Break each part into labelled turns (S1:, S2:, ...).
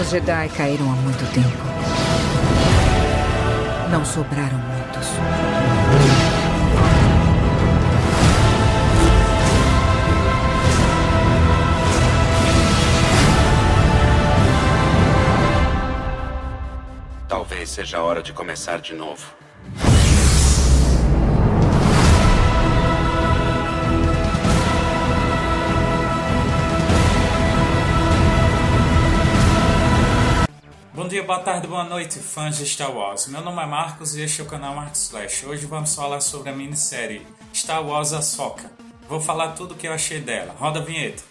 S1: Os Jedi caíram há muito tempo. Não sobraram muitos.
S2: Talvez seja a hora de começar de novo.
S3: Dia, boa tarde, boa noite, fãs de Star Wars. Meu nome é Marcos e este é o canal Marcos Flash. Hoje vamos falar sobre a minissérie Star Wars Ahsoka. Vou falar tudo o que eu achei dela. Roda a vinheta.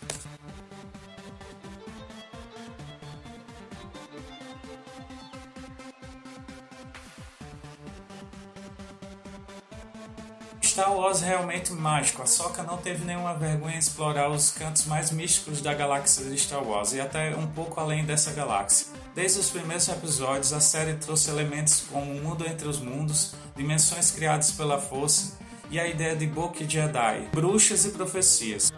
S3: Star Wars é realmente mágico. A Soca não teve nenhuma vergonha em explorar os cantos mais místicos da galáxia de Star Wars e até um pouco além dessa galáxia. Desde os primeiros episódios, a série trouxe elementos como o mundo entre os mundos, dimensões criadas pela força e a ideia de Book Jedi, bruxas e profecias.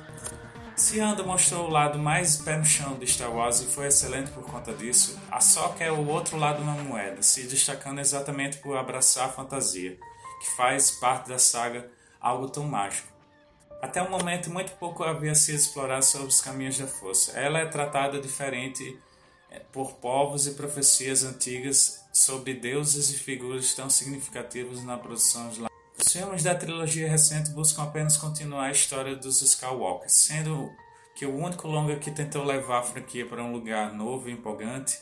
S3: Se Anda mostrou o lado mais pé no chão de Star Wars e foi excelente por conta disso, a Soca é o outro lado da moeda, se destacando exatamente por abraçar a fantasia que faz parte da saga algo tão mágico. Até o momento, muito pouco havia sido explorado sobre os caminhos da força. Ela é tratada diferente por povos e profecias antigas sobre deuses e figuras tão significativos na produção de Os filmes da trilogia recente buscam apenas continuar a história dos Skywalkers, sendo que o único longa que tentou levar a franquia para um lugar novo e empolgante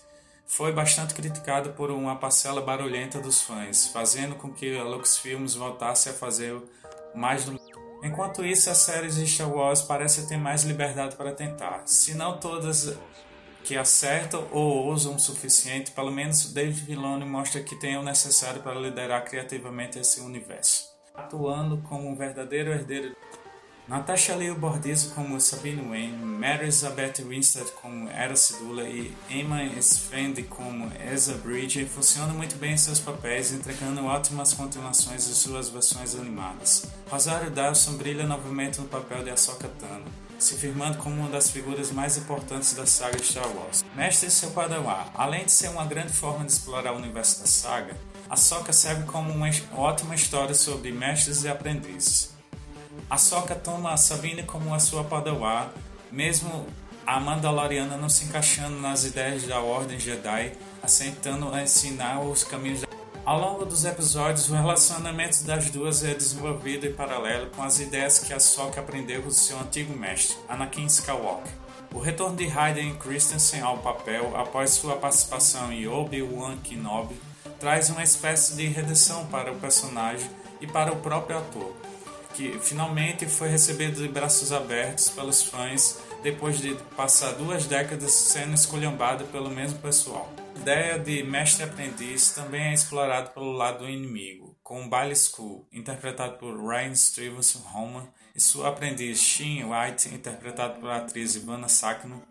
S3: foi bastante criticado por uma parcela barulhenta dos fãs, fazendo com que a Lucasfilms voltasse a fazer mais do Enquanto isso, as séries de Star Wars parecem ter mais liberdade para tentar. Se não todas que acertam ou ousam o suficiente, pelo menos David Filoni mostra que tem o necessário para liderar criativamente esse universo, atuando como um verdadeiro herdeiro. Natasha Leo Bordizo como Sabine Wayne, Mary Elizabeth Winstead como Era Sedula e Emma Sfendi como Ezra Bridger funcionam muito bem em seus papéis, entregando ótimas continuações de suas versões animadas. Rosário Dawson brilha novamente no papel de Ahsoka Tano, se firmando como uma das figuras mais importantes da saga Star Wars. Mestre e seu padawan, além de ser uma grande forma de explorar o universo da saga, Ahsoka serve como uma ótima história sobre mestres e aprendizes. A Soca toma a Sabine como a sua padawan, mesmo a Mandaloriana não se encaixando nas ideias da Ordem Jedi, aceitando ensinar os caminhos da... Ao longo dos episódios, o relacionamento das duas é desenvolvido em paralelo com as ideias que a Soka aprendeu com seu antigo mestre, Anakin Skywalker. O retorno de Hayden Christensen ao papel após sua participação em Obi-Wan Kenobi traz uma espécie de redenção para o personagem e para o próprio ator que finalmente foi recebido de braços abertos pelos fãs depois de passar duas décadas sendo esculhambado pelo mesmo pessoal. Ideia de mestre-aprendiz também é explorada pelo lado do inimigo, com Bailey School, interpretado por Ryan Stevenson Roman, e sua aprendiz Shin White, interpretado pela atriz Ivana Sakno.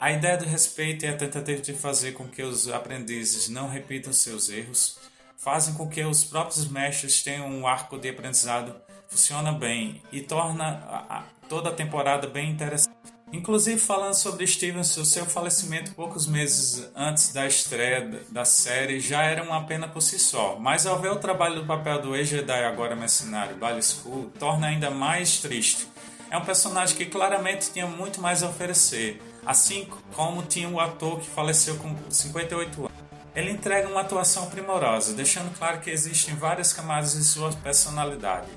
S3: A ideia do respeito e a tentativa de fazer com que os aprendizes não repitam seus erros fazem com que os próprios mestres tenham um arco de aprendizado funciona bem e torna a, a, toda a temporada bem interessante. Inclusive falando sobre Stevenson, seu falecimento poucos meses antes da estreia da série já era uma pena por si só, mas ao ver o trabalho do papel do ex-Jedi agora mercenário School, torna ainda mais triste. É um personagem que claramente tinha muito mais a oferecer, assim como tinha o ator que faleceu com 58 anos. Ele entrega uma atuação primorosa, deixando claro que existem várias camadas de sua personalidade,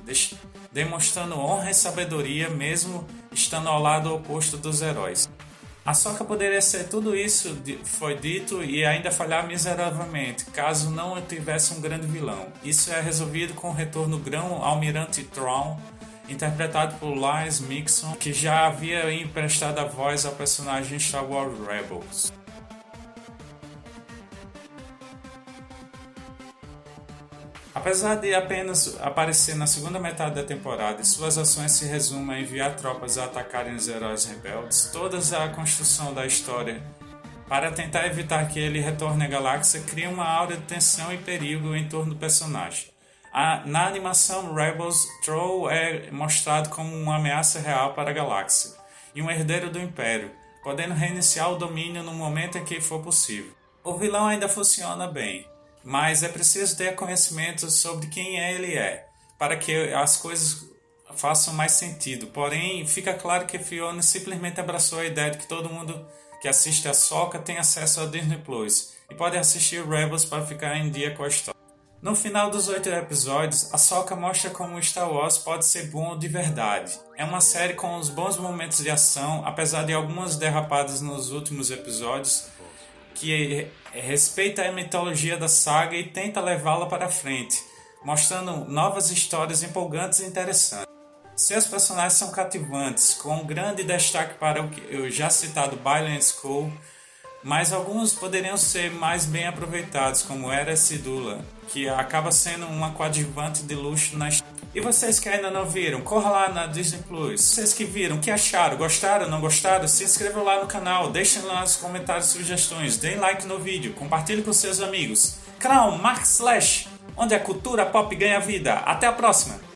S3: demonstrando honra e sabedoria mesmo estando ao lado oposto dos heróis. A Soca poderia ser tudo isso foi dito e ainda falhar miseravelmente, caso não tivesse um grande vilão. Isso é resolvido com o retorno grão Almirante Tron, interpretado por Lance Mixon, que já havia emprestado a voz ao personagem Star Wars Rebels. Apesar de apenas aparecer na segunda metade da temporada e suas ações se resumem a enviar tropas a atacarem os heróis rebeldes, toda a construção da história para tentar evitar que ele retorne à galáxia cria uma aura de tensão e perigo em torno do personagem. A, na animação Rebels, Troll é mostrado como uma ameaça real para a galáxia e um herdeiro do Império, podendo reiniciar o domínio no momento em que for possível. O vilão ainda funciona bem, mas é preciso ter conhecimento sobre quem ele é, para que as coisas façam mais sentido. Porém, fica claro que Fiona simplesmente abraçou a ideia de que todo mundo que assiste a Soca tem acesso ao Disney Plus e pode assistir Rebels para ficar em dia com a história. No final dos oito episódios, a Soca mostra como Star Wars pode ser bom de verdade. É uma série com os bons momentos de ação, apesar de algumas derrapadas nos últimos episódios, que respeita a mitologia da saga e tenta levá-la para frente, mostrando novas histórias empolgantes e interessantes. Seus personagens são cativantes, com um grande destaque para o já citado Bylane School, mas alguns poderiam ser mais bem aproveitados, como Era Sidula, que acaba sendo uma coadjuvante de luxo na E vocês que ainda não viram, corra lá na Disney Plus. Vocês que viram, que acharam? Gostaram? Não gostaram? Se inscrevam lá no canal, deixem lá nos comentários sugestões, deem like no vídeo, compartilhe com seus amigos. Canal Mark Slash, onde a cultura pop ganha vida. Até a próxima!